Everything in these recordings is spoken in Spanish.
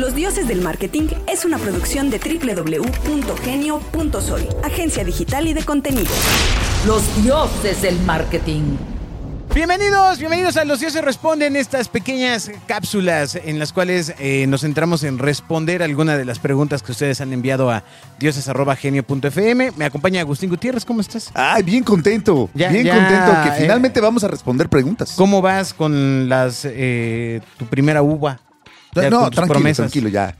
Los Dioses del Marketing es una producción de www.genio.soy, agencia digital y de contenido. Los dioses del marketing. Bienvenidos, bienvenidos a Los Dioses Responden, estas pequeñas cápsulas en las cuales eh, nos centramos en responder alguna de las preguntas que ustedes han enviado a dioses.genio.fm. Me acompaña Agustín Gutiérrez, ¿cómo estás? Ay, bien contento, Ya, bien ya, contento que eh. finalmente vamos a responder preguntas. ¿Cómo vas con las eh, tu primera uva? Ya no, tranquilo, promesas. tranquilo, ya.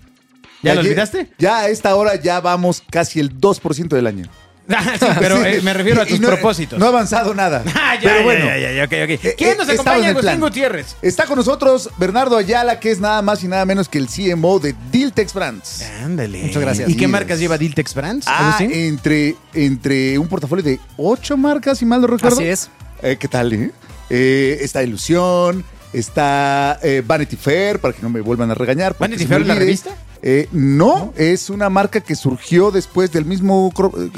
¿Ya lo lle- olvidaste? Ya a esta hora ya vamos casi el 2% del año. Ah, sí, pero eh, me refiero a tus no- propósitos. No ha avanzado nada. Ah, ya, pero ya, bueno, ya, ya, ya, eh, ¿Quién eh, nos acompaña, Agustín. Gutiérrez? está con nosotros Bernardo Ayala, que es nada más y nada menos que el CMO de Diltex Brands. Ándale. Muchas gracias. ¿Y qué marcas lleva Diltex Brands, Ah, entre, entre un portafolio de ocho marcas, si mal no recuerdo. Así es. Eh, ¿Qué tal? eh? Eh, está Ilusión, está eh, Vanity Fair, para que no me vuelvan a regañar. ¿Vanity Fair, la olvide. revista? Eh, no, es una marca que surgió después del mismo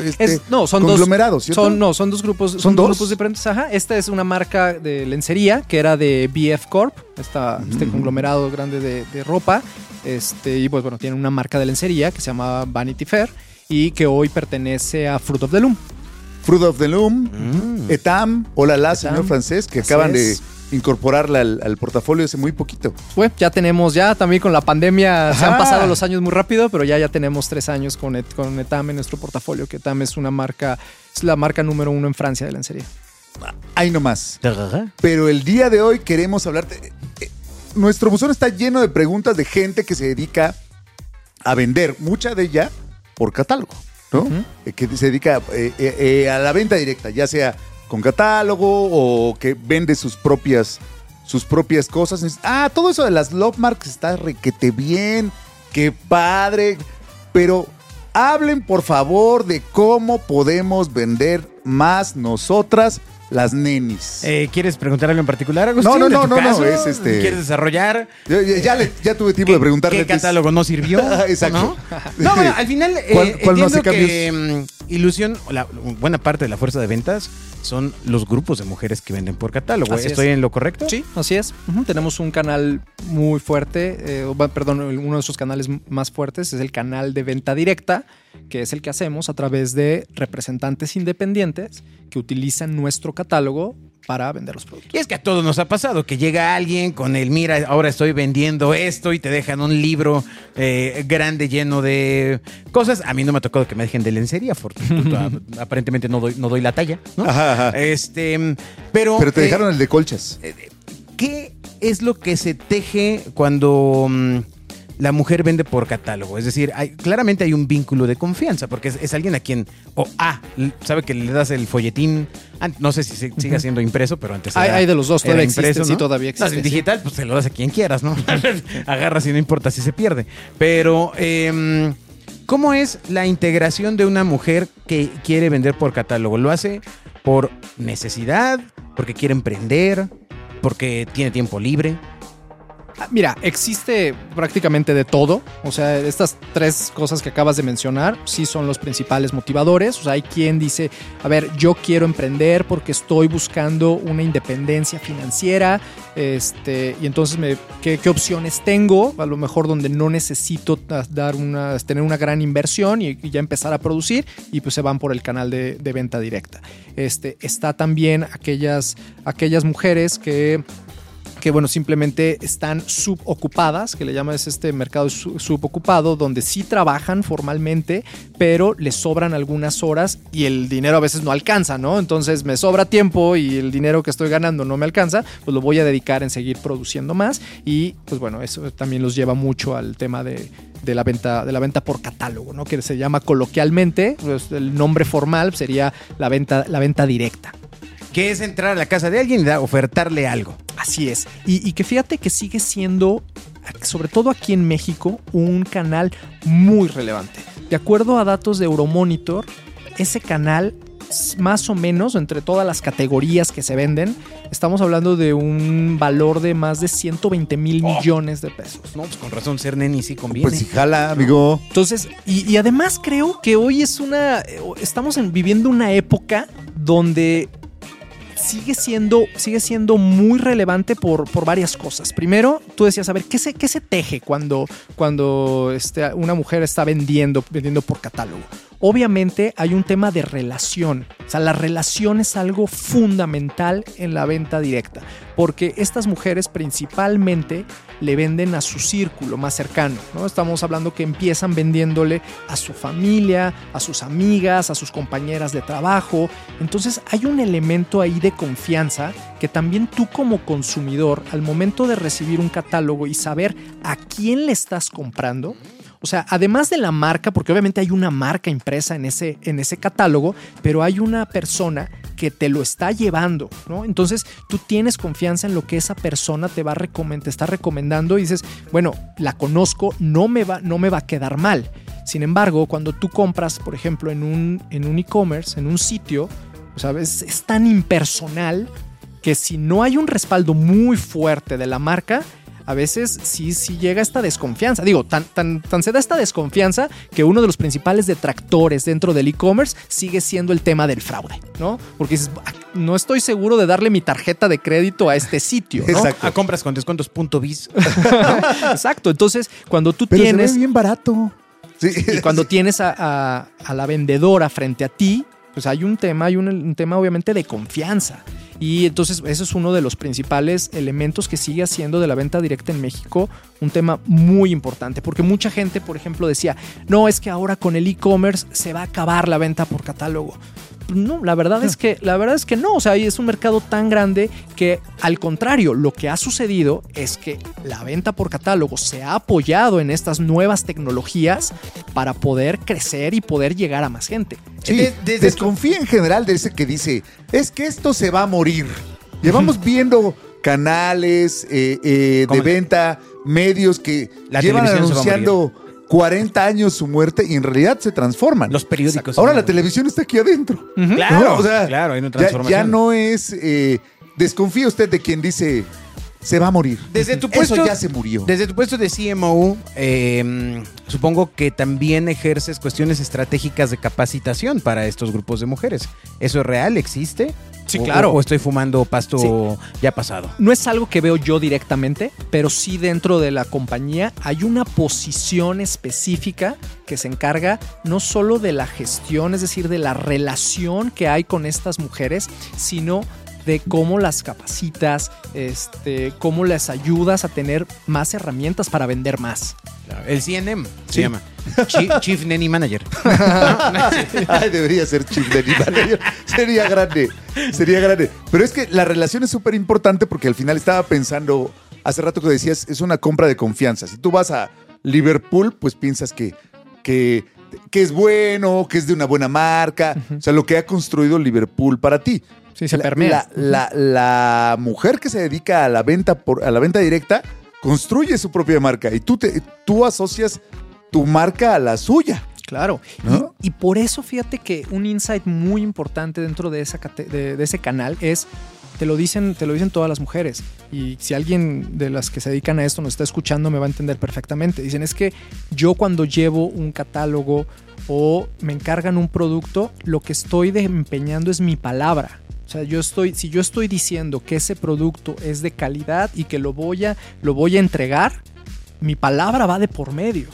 este, Es- no, son conglomerado, dos. ¿cierto? Son, no, son dos grupos. Son, dos? dos grupos diferentes. Ajá. Esta es una marca de lencería que era de BF Corp, esta, este conglomerado grande de, de ropa. Este, y pues bueno, tiene una marca de lencería que se llama Vanity Fair y que hoy pertenece a Fruit of the Loom. Fruit of the Loom, Mm. Etam, Hola La, señor francés, que acaban de es. Incorporarla al, al portafolio hace muy poquito. Bueno, ya tenemos, ya también con la pandemia se han pasado los años muy rápido, pero ya, ya tenemos tres años con, Et- con Etam en nuestro portafolio, que Etam es una marca, es la marca número uno en Francia de lencería. Ahí nomás. Pero el día de hoy queremos hablarte. eh, Nuestro buzón está lleno de preguntas de gente que se dedica a vender, mucha de ella por catálogo, ¿no? Eh, Que se dedica eh, eh, eh, a la venta directa, ya sea con catálogo o que vende sus propias, sus propias cosas. Ah, todo eso de las love marks está requete bien, qué padre. Pero hablen por favor de cómo podemos vender más nosotras las nenis. Eh, ¿Quieres preguntar algo en particular, Agustín? No, no, no, no, no, es este- ¿Quieres desarrollar? Ya, ya- ya le- ya tuve tiempo ¿Qué, de preguntarle. ¿Qué catálogo no sirvió? Exacto. ¿No? No, bueno, al final eh, ¿Cuál- cuál no hace entiendo que mm, Ilusión, la, buena parte de la fuerza de ventas son los grupos de mujeres que venden por catálogo. Así es. ¿Estoy en lo correcto? Sí, así es. Tenemos un canal muy fuerte, eh, perdón, uno de nuestros canales más fuertes es el canal de venta directa, que es el que hacemos a través de representantes independientes que utilizan nuestro catálogo para vender los productos. Y es que a todos nos ha pasado que llega alguien con el, mira, ahora estoy vendiendo esto y te dejan un libro eh, grande lleno de cosas. A mí no me ha tocado que me dejen de lencería, aparentemente no doy, no doy la talla, ¿no? Ajá, ajá. Este, pero... Pero te eh, dejaron el de colchas. ¿Qué es lo que se teje cuando mm, la mujer vende por catálogo? Es decir, hay- claramente hay un vínculo de confianza, porque es, es alguien a quien, o A, l- sabe que le das el folletín, an- no sé si se- siga siendo impreso, pero antes Hay- era- hay de los dos, todavía sí, todavía No, existe, sí. digital, pues se lo das a quien quieras, ¿no? Agarras y no importa si se pierde. Pero, em, ¿cómo es la integración de una mujer que quiere vender por catálogo? ¿Lo hace por necesidad? ¿Porque quiere emprender? ¿Porque tiene tiempo libre? Ah, Mira, existe prácticamente de todo. O sea, estas tres cosas que acabas de mencionar sí son los principales motivadores. O sea, hay quien dice, a ver, yo quiero emprender porque estoy buscando una independencia financiera. Este, y entonces, me, ¿qué, opciones tengo? A lo mejor donde no necesito dar una, tener una gran inversión y, y ya empezar a producir. Y pues se van por el canal de, de venta directa. Este, está también aquellas, aquellas mujeres que que bueno, simplemente están subocupadas, que le llamas este mercado su- subocupado, donde sí trabajan formalmente, pero les sobran algunas horas y el dinero a veces no alcanza, ¿no? Entonces me sobra tiempo y el dinero que estoy ganando no me alcanza, pues lo voy a dedicar en seguir produciendo más y pues bueno, eso también los lleva mucho al tema de, de la venta de la venta por catálogo, ¿no? Que se llama coloquialmente, pues, el nombre formal sería la venta la venta directa. Que es entrar a la casa de alguien y ofertarle algo. Así es. Y, y que fíjate que sigue siendo, sobre todo aquí en México, un canal muy relevante. De acuerdo a datos de Euromonitor, ese canal más o menos entre todas las categorías que se venden, estamos hablando de un valor de más de 120 mil millones de pesos. No, pues con razón, ser neni sí conviene. Pues si jala, amigo. Entonces, y, y además creo que hoy es una, eh, estamos en- viviendo una época donde sigue siendo, sigue siendo muy relevante por, por varias cosas. Primero, tú decías, a ver, ¿qué se, qué se teje cuando, cuando este, una mujer está vendiendo, vendiendo por catálogo? Obviamente hay un tema de relación. O sea, la relación es algo fundamental en la venta directa, porque estas mujeres principalmente le venden a su círculo más cercano, ¿no? Estamos hablando que empiezan vendiéndole a su familia, a sus amigas, a sus compañeras de trabajo. Entonces hay un elemento ahí de confianza que también tú como consumidor, al momento de recibir un catálogo y saber a quién le estás comprando, o sea, además de la marca, porque obviamente hay una marca impresa en ese, en ese catálogo, pero hay una persona que te lo está llevando, ¿no? Entonces tú tienes confianza en lo que esa persona te va a recomendar, te está recomendando y dices, bueno, la conozco, no me va, no me va a quedar mal. Sin embargo, cuando tú compras, por ejemplo, en un en un e-commerce, en un sitio, ¿sabes? Es tan impersonal que si no hay un respaldo muy fuerte de la marca, a veces sí, sí llega esta desconfianza. Digo, tan, tan, tan se da esta desconfianza que uno de los principales detractores dentro del e-commerce sigue siendo el tema del fraude, ¿no? Porque dices, "Ah, no estoy seguro de darle mi tarjeta de crédito a este sitio, ¿no? Exacto. A compras con descuentos punto bis. Exacto. Entonces, cuando tú Pero se tienes ve bien barato. Sí. y cuando tienes a, a- a la vendedora frente a ti, pues hay un tema, hay un, un tema obviamente de confianza. Y entonces eso es uno de los principales elementos que sigue haciendo de la venta directa en México un tema muy importante. Porque mucha gente, por ejemplo, decía, no, es que ahora con el e-commerce se va a acabar la venta por catálogo. No, la verdad es que la verdad es que no, o sea, es un mercado tan grande que al contrario, lo que ha sucedido es que la venta por catálogo se ha apoyado en estas nuevas tecnologías para poder crecer y poder llegar a más gente. Sí, De- desde desconfía en general de ese que dice, es que esto se va a morir. Llevamos viendo canales eh, eh, de venta, medios que La llevan televisión se va a anunciando 40 años su muerte y en realidad se transforman. Los periódicos. Ahora la televisión está aquí adentro. Claro, ¿no? O sea, claro, hay una ya- transformación. Ya, no es... eh, desconfía usted de quien dice, se va a morir. Desde tu Eso puesto, ya se murió. Desde tu puesto de CMO, eh, supongo que también ejerces cuestiones estratégicas de capacitación para estos grupos de mujeres. ¿Eso es real? ¿Existe? Sí, ¿O- claro. ¿O, estoy fumando pasto ya pasado? No es algo que veo yo directamente, pero sí dentro de la compañía hay una posición específica que se encarga no solo de la gestión, es decir, de la relación que hay con estas mujeres, sino de cómo las capacitas, este, cómo les ayudas a tener más herramientas para vender más. El CNM se Sí. llama. Chief, Chief Nanny Manager. Ay, debería ser Chief Daddy Manager. Sería grande. Sería grande. Pero es que la relación es súper importante porque al final estaba pensando, hace rato que decías, es una compra de confianza. Si tú vas a Liverpool, pues piensas que, que, que es bueno, que es de una buena marca. O sea, lo que ha construido Liverpool para ti. Sí, se la, permea. La, la- la mujer que se dedica a la venta por, a la venta directa construye su propia marca y tú, te, tú asocias tu marca a la suya. Claro. ¿No? Y, y por eso fíjate que un insight muy importante dentro de, esa, de, de ese canal es, te lo, dicen, te lo dicen todas las mujeres. Y si alguien de las que se dedican a esto nos está escuchando, me va a entender perfectamente. Dicen, es que yo cuando llevo un catálogo o me encargan un producto, lo que estoy empeñando es mi palabra. O sea, yo estoy, si yo estoy diciendo que ese producto es de calidad y que lo voy a, lo voy a entregar, mi palabra va de por medio.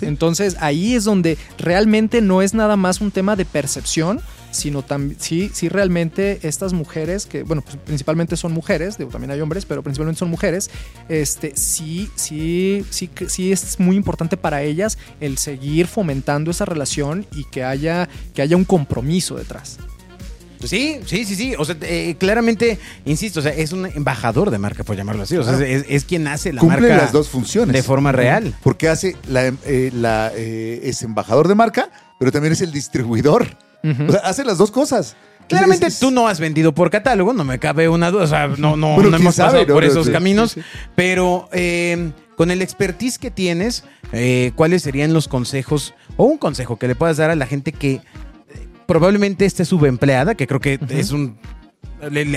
Entonces ahí es donde realmente no es nada más un tema de percepción, sino también, sí, sí realmente estas mujeres, que bueno, pues principalmente son mujeres, digo, también hay hombres, pero principalmente son mujeres, este, sí, sí, sí, sí es muy importante para ellas el seguir fomentando esa relación y que haya, que haya un compromiso detrás. Sí, sí, sí, sí. O sea, eh, claramente, insisto, o sea, es un embajador de marca, por llamarlo así. O sea, es, es quien hace la Cumple marca las dos funciones. de forma real. Porque hace la, eh, la, eh, es embajador de marca, pero también es el distribuidor. O sea, hace las dos cosas. Claramente Es- es- tú no has vendido por catálogo, no me cabe una duda. O sea, no, no, Bueno, no hemos sabe, pasado ¿no? por No, esos caminos. sí, sí. Pero eh, con el expertise que tienes, eh, ¿cuáles serían los consejos o un consejo que le puedas dar a la gente que eh, probablemente esté subempleada, que creo que es un.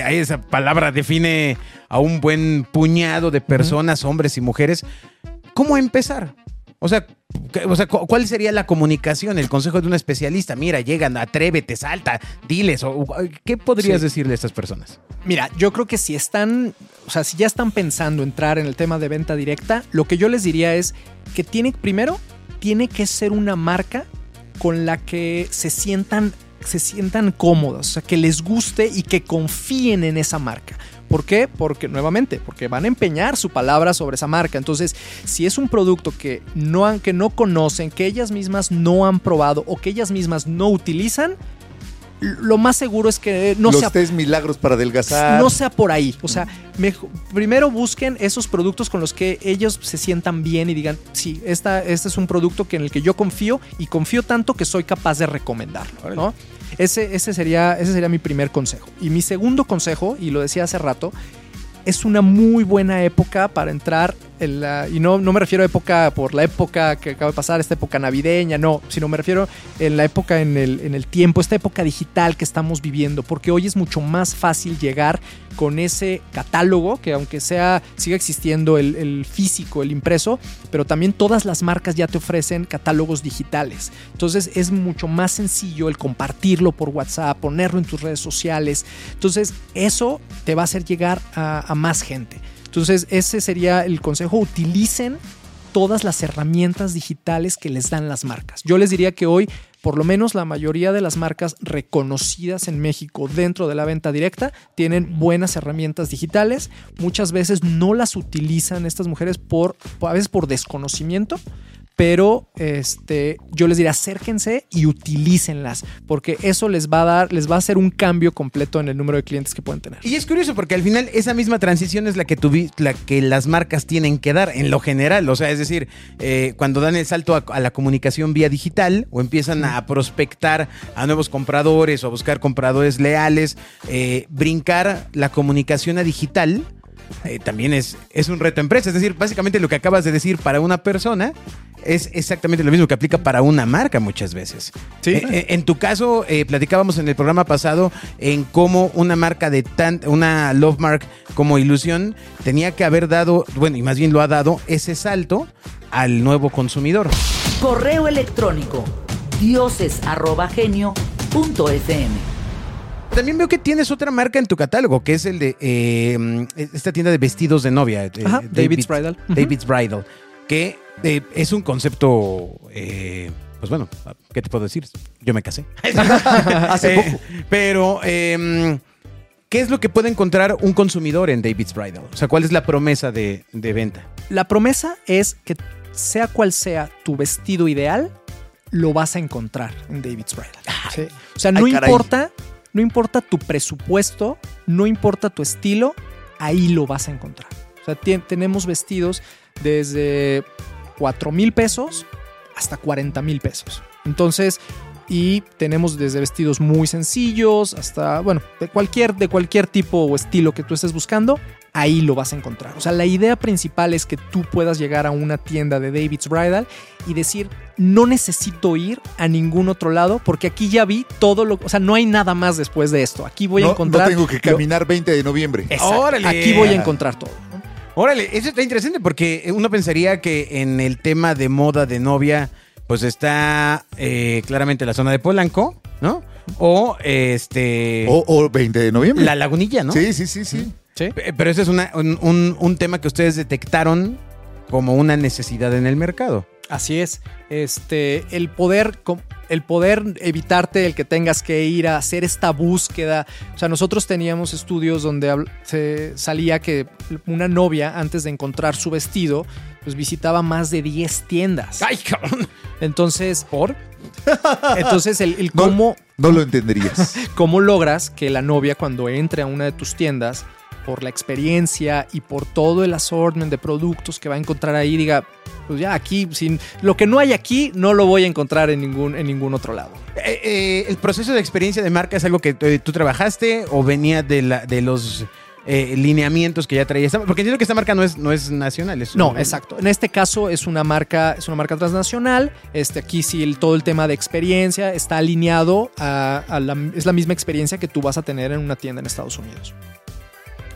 esa palabra define a un buen puñado de personas, hombres y mujeres. ¿Cómo empezar? O sea, o sea, cu- ¿cuál sería la comunicación, el consejo de un especialista? Mira, llegan, atrévete, salta, diles. O, o- ¿Qué podrías Sí. decirle a estas personas? Mira, yo creo que si están, o sea, si ya están pensando entrar en el tema de venta directa, lo que yo les diría es que tiene, primero, tiene que ser una marca con la que se sientan, se sientan cómodos, o sea, que les guste y que confíen en esa marca. ¿Por qué? Porque, nuevamente, porque van a empeñar su palabra sobre esa marca. Entonces, si es un producto que no, que no conocen, que ellas mismas no han probado o que ellas mismas no utilizan, lo más seguro es que no Los sea test milagros para adelgazar. no sea por ahí. O sea, primero busquen esos productos con los que ellos se sientan bien y digan, sí, esta, este es un producto que en el que yo confío y confío tanto que soy capaz de recomendarlo. ¿no? Ese, ese, sería, ese sería mi primer consejo. Y mi segundo consejo, y lo decía hace rato, es una muy buena época para entrar y no, no me refiero a época por la época que acaba de pasar, esta época navideña, no, sino me refiero en la época en el, en el tiempo, esta época digital que estamos viviendo, porque hoy es mucho más fácil llegar con ese catálogo, que aunque sea, siga existiendo el, el físico, el impreso, pero también todas las marcas ya te ofrecen catálogos digitales. Entonces es mucho más sencillo el compartirlo por WhatsApp, ponerlo en tus redes sociales. Entonces eso te va a hacer llegar a más gente. Entonces ese sería el consejo, utilicen todas las herramientas digitales que les dan las marcas. Yo les diría que hoy, por lo menos la mayoría de las marcas reconocidas en México dentro de la venta directa tienen buenas herramientas digitales. Muchas veces no las utilizan estas mujeres por, a veces por desconocimiento, pero este, yo les diría acérquense y utilícenlas, porque eso les va a dar, les va a hacer un cambio completo en el número de clientes que pueden tener. Y es curioso porque al final esa misma transición es la que, tuvi- la que las marcas tienen que dar en lo general. O sea, es decir, eh, cuando dan el salto a, la comunicación vía digital o empiezan a prospectar a nuevos compradores o a buscar compradores leales, eh, brincar la comunicación a digital. Eh, también es, es un reto empresa. Es decir, básicamente lo que acabas de decir para una persona es exactamente lo mismo que aplica para una marca muchas veces. Sí. Eh, eh, en tu caso, eh, platicábamos en el programa pasado en cómo una marca de tan, una love mark como Ilusión tenía que haber dado, bueno, y más bien lo ha dado, ese salto al nuevo consumidor. Correo electrónico dioses@genio.fm. También veo que tienes otra marca en tu catálogo, que es el de eh, esta tienda de vestidos de novia. eh, Ajá, David's Bridal. David's Bridal, que eh, es un concepto, pues bueno, ¿qué te puedo decir? Yo me casé. Hace poco. Pero, eh, ¿qué es lo que puede encontrar un consumidor en David's Bridal? O sea, ¿cuál es la promesa de, de venta? La promesa es que sea cual sea tu vestido ideal, lo vas a encontrar en David's Bridal. ¿sí? O sea, no Ay, importa, no importa tu presupuesto, no importa tu estilo, ahí lo vas a encontrar. O sea, tenemos vestidos desde 4 mil pesos hasta 40 mil pesos. Entonces, y tenemos desde vestidos muy sencillos hasta, bueno, de cualquier, de cualquier tipo o estilo que tú estés buscando, ahí lo vas a encontrar. O sea, la idea principal es que tú puedas llegar a una tienda de David's Bridal y decir, no necesito ir a ningún otro lado porque aquí ya vi todo lo, o sea, no hay nada más después de esto. Aquí voy a encontrar... no tengo que caminar 20 de noviembre. Exacto. Órale. Aquí voy a encontrar todo. Órale, eso está interesante porque uno pensaría que en el tema de moda de novia, pues está eh, claramente la zona de Polanco, ¿no? O este. O, o 20 de noviembre. la lagunilla, ¿no? Sí, sí, sí, sí. ¿Sí? Pe- Pero ese es una- un, un- un tema que ustedes detectaron como una necesidad en el mercado. Así es. Este, el poder, com- el poder evitarte el que tengas que ir a hacer esta búsqueda. O sea, nosotros teníamos estudios donde se salía que una novia, antes de encontrar su vestido, pues visitaba más de 10 tiendas. ¡Ay, cabrón! Entonces, ¿por? Entonces, el, el No, cómo, no lo entenderías. cómo logras que la novia cuando entre a una de tus tiendas, por la experiencia y por todo el assortment de productos que va a encontrar ahí, diga, pues ya aquí, sin, lo que no hay aquí, no lo voy a encontrar en ningún, en ningún otro lado. Eh, eh, ¿El proceso de experiencia de marca es algo que eh, tú trabajaste o venía de, la, de los eh, lineamientos que ya traía? esta- Porque entiendo que esta marca no es, no es nacional. Es No, un- exacto. En este caso es una marca, es una marca transnacional. Este, aquí sí el, todo el tema de experiencia está alineado a, a la, es la misma experiencia que tú vas a tener en una tienda en Estados Unidos.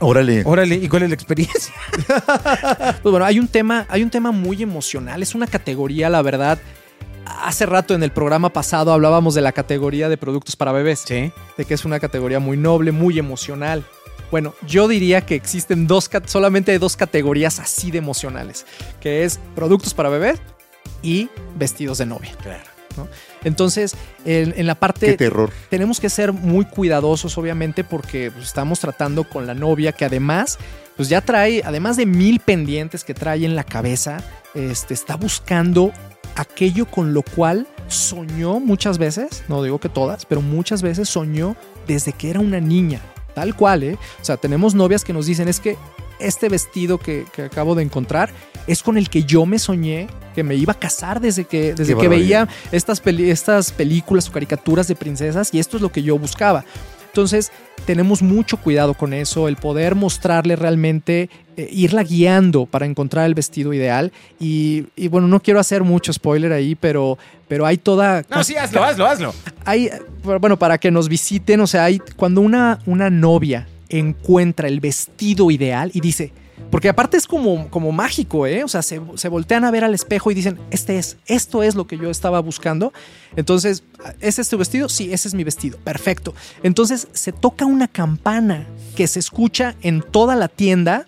Órale. Órale, ¿y cuál es la experiencia? Pues bueno, hay un tema, hay un tema muy emocional. Es una categoría, la verdad. Hace rato en el programa pasado hablábamos de la categoría de productos para bebés. Sí. De que es una categoría muy noble, muy emocional. Bueno, yo diría que existen dos, solamente dos categorías así de emocionales, que es productos para bebés y vestidos de novia. Claro. ¿No? Entonces, en, en la Qué parte terror. tenemos que ser muy cuidadosos, obviamente, porque pues, estamos tratando con la novia que además, pues ya trae, además de mil pendientes que trae en la cabeza, este, está buscando aquello con lo cual soñó muchas veces, no digo que todas, pero muchas veces soñó desde que era una niña, tal cual, ¿eh? O sea, tenemos novias que nos dicen, es que este vestido que, que acabo de encontrar es con el que yo me soñé que me iba a casar desde que, desde que veía estas, peli- estas películas o caricaturas de princesas y esto es lo que yo buscaba. Entonces, tenemos mucho cuidado con eso, el poder mostrarle realmente, eh, irla guiando para encontrar el vestido ideal. Y, y bueno, no quiero hacer mucho spoiler ahí, pero, pero hay toda... No, sí, hazlo, hazlo, hazlo. hay, bueno, para que nos visiten, o sea, hay, cuando una, una novia encuentra el vestido ideal y dice, porque aparte es como, como mágico, ¿eh? O sea, se, se voltean a ver al espejo y dicen, este es, esto es lo que yo estaba buscando. Entonces, ¿es este vestido? Sí, ese es mi vestido. Perfecto. Entonces se toca una campana que se escucha en toda la tienda.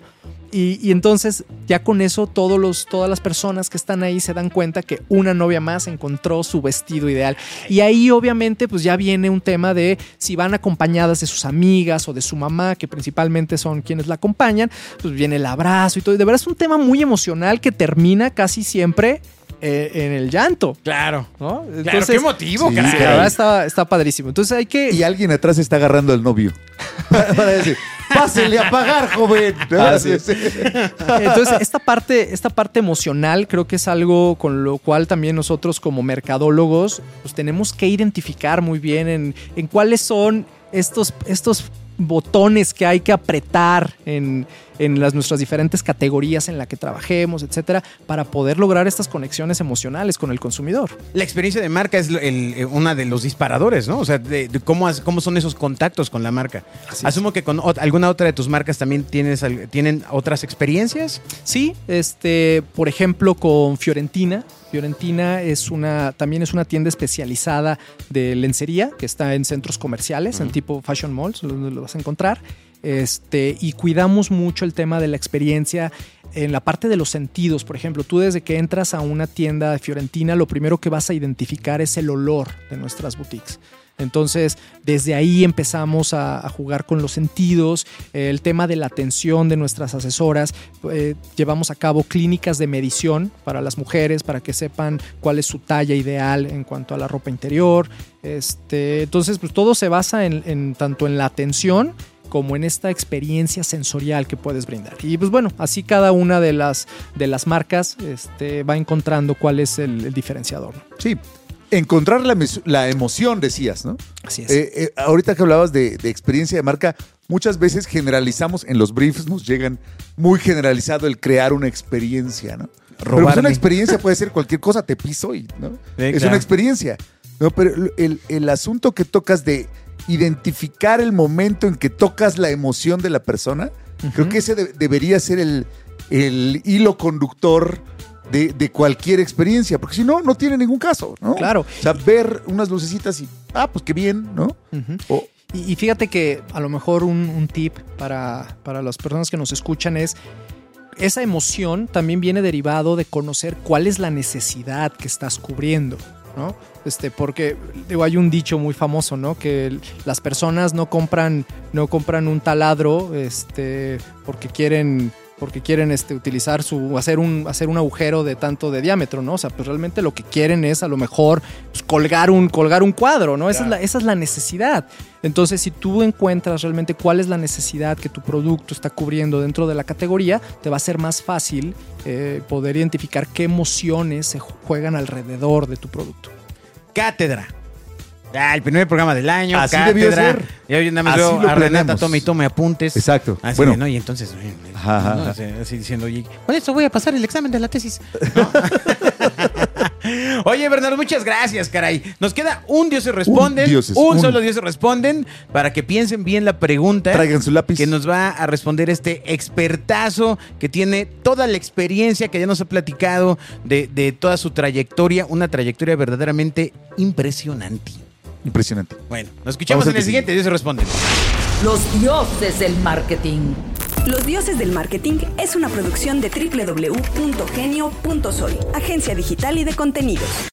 Y, y entonces ya con eso todos los, todas las personas que están ahí se dan cuenta que una novia más encontró su vestido ideal. Y ahí obviamente pues ya viene un tema de si van acompañadas de sus amigas o de su mamá, que principalmente son quienes la acompañan, pues viene el abrazo y todo. Y de verdad es un tema muy emocional que termina casi siempre eh, en el llanto. Claro. ¿no? Claro, qué motivo, sí, caray. Sí, la verdad está, está padrísimo. Entonces hay que... Y alguien atrás está agarrando al novio. Para decir, pásele a pagar, joven. Ah, sí. Entonces, esta parte, esta parte emocional creo que es algo con lo cual también nosotros como mercadólogos pues tenemos que identificar muy bien en, en cuáles son estos, estos botones que hay que apretar en, en las nuestras diferentes categorías en la que trabajemos, etcétera, para poder lograr estas conexiones emocionales con el consumidor. La experiencia de marca es el- eh, una de los disparadores, ¿no? O sea, de, de cómo, cómo son esos contactos con la marca. Así es. Asumo que con alguna otra de tus marcas también tienes, tienen otras experiencias. Sí, este, por ejemplo, con Fiorentina. Fiorentina es una, también es una tienda especializada de lencería que está en centros comerciales, en tipo fashion malls, donde lo vas a encontrar. Este, y cuidamos mucho el tema de la experiencia en la parte de los sentidos. Por ejemplo, tú desde que entras a una tienda Fiorentina, lo primero que vas a identificar es el olor de nuestras boutiques. Entonces, desde ahí empezamos a, jugar con los sentidos, el tema de la atención de nuestras asesoras. eh, llevamos a cabo clínicas de medición para las mujeres, para que sepan cuál es su talla ideal en cuanto a la ropa interior. Este, entonces, pues todo se basa en tanto en la atención como en esta experiencia sensorial que puedes brindar. Y pues bueno, así cada una de las, de las marcas este, va encontrando cuál es el, el diferenciador. ¿no? Sí. Encontrar la, emoción, decías, ¿no? Así es. Eh, eh, ahorita que hablabas de, de experiencia de marca, muchas veces generalizamos, en los briefs nos llegan muy generalizado el crear una experiencia, ¿no? Pero pues Robarle. una experiencia puede ser cualquier cosa, te piso y, ¿no? es claro. una experiencia. No, pero el, el asunto que tocas de identificar el momento en que tocas la emoción de la persona, creo que ese de- debería ser el, el hilo conductor de, de cualquier experiencia, porque si no, no tiene ningún caso, ¿no? Claro. O sea, ver unas lucecitas y, ah, pues qué bien, ¿no? O- Y, y fíjate que a lo mejor un, un tip para, para las personas que nos escuchan es, esa emoción también viene derivado de conocer cuál es la necesidad que estás cubriendo, ¿no? Este, porque digo, hay un dicho muy famoso, ¿no? Que las personas no compran, no compran un taladro este, porque quieren porque quieren este, utilizar su hacer un hacer un agujero de tanto de diámetro, ¿no? O sea, pues realmente lo que quieren es a lo mejor pues, colgar un colgar un cuadro, ¿no? Esa, es la, esa es la necesidad. Entonces, si tú encuentras realmente cuál es la necesidad que tu producto está cubriendo dentro de la categoría, te va a ser más fácil eh, poder identificar qué emociones se juegan alrededor de tu producto. Cátedra. Ah, el primer programa del año. Así cátedra. debió ser. Y hoy nada más Así veo lo a Renata, planeamos. tome y tome apuntes. Exacto. Así Bueno. de, ¿no? Y entonces, Ajá, ajá, ¿no? ajá. Así, así diciendo, oye, con esto voy a pasar el examen de la tesis. ¿no? Oye, Bernardo, muchas gracias, caray. Nos queda un Dios se responden. Un Dioses, un. solo Dios se responden para que piensen bien la pregunta. Traigan su lápiz. Que nos va a responder este expertazo que tiene toda la experiencia que ya nos ha platicado de, de toda su trayectoria. Una trayectoria verdaderamente impresionante. Impresionante. Bueno, nos escuchamos Vamos en el siguiente Dios se responden. Los dioses del marketing. Los Dioses del Marketing es una producción de www.genio.sol, agencia digital y de contenidos.